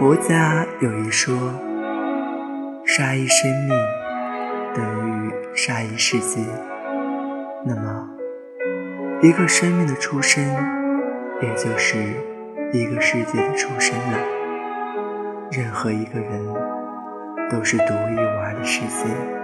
佛家有一说杀一生命等于杀一世界。那么一个生命的出生也就是一个世界的出生了。任何一个人都是独一无二的世界。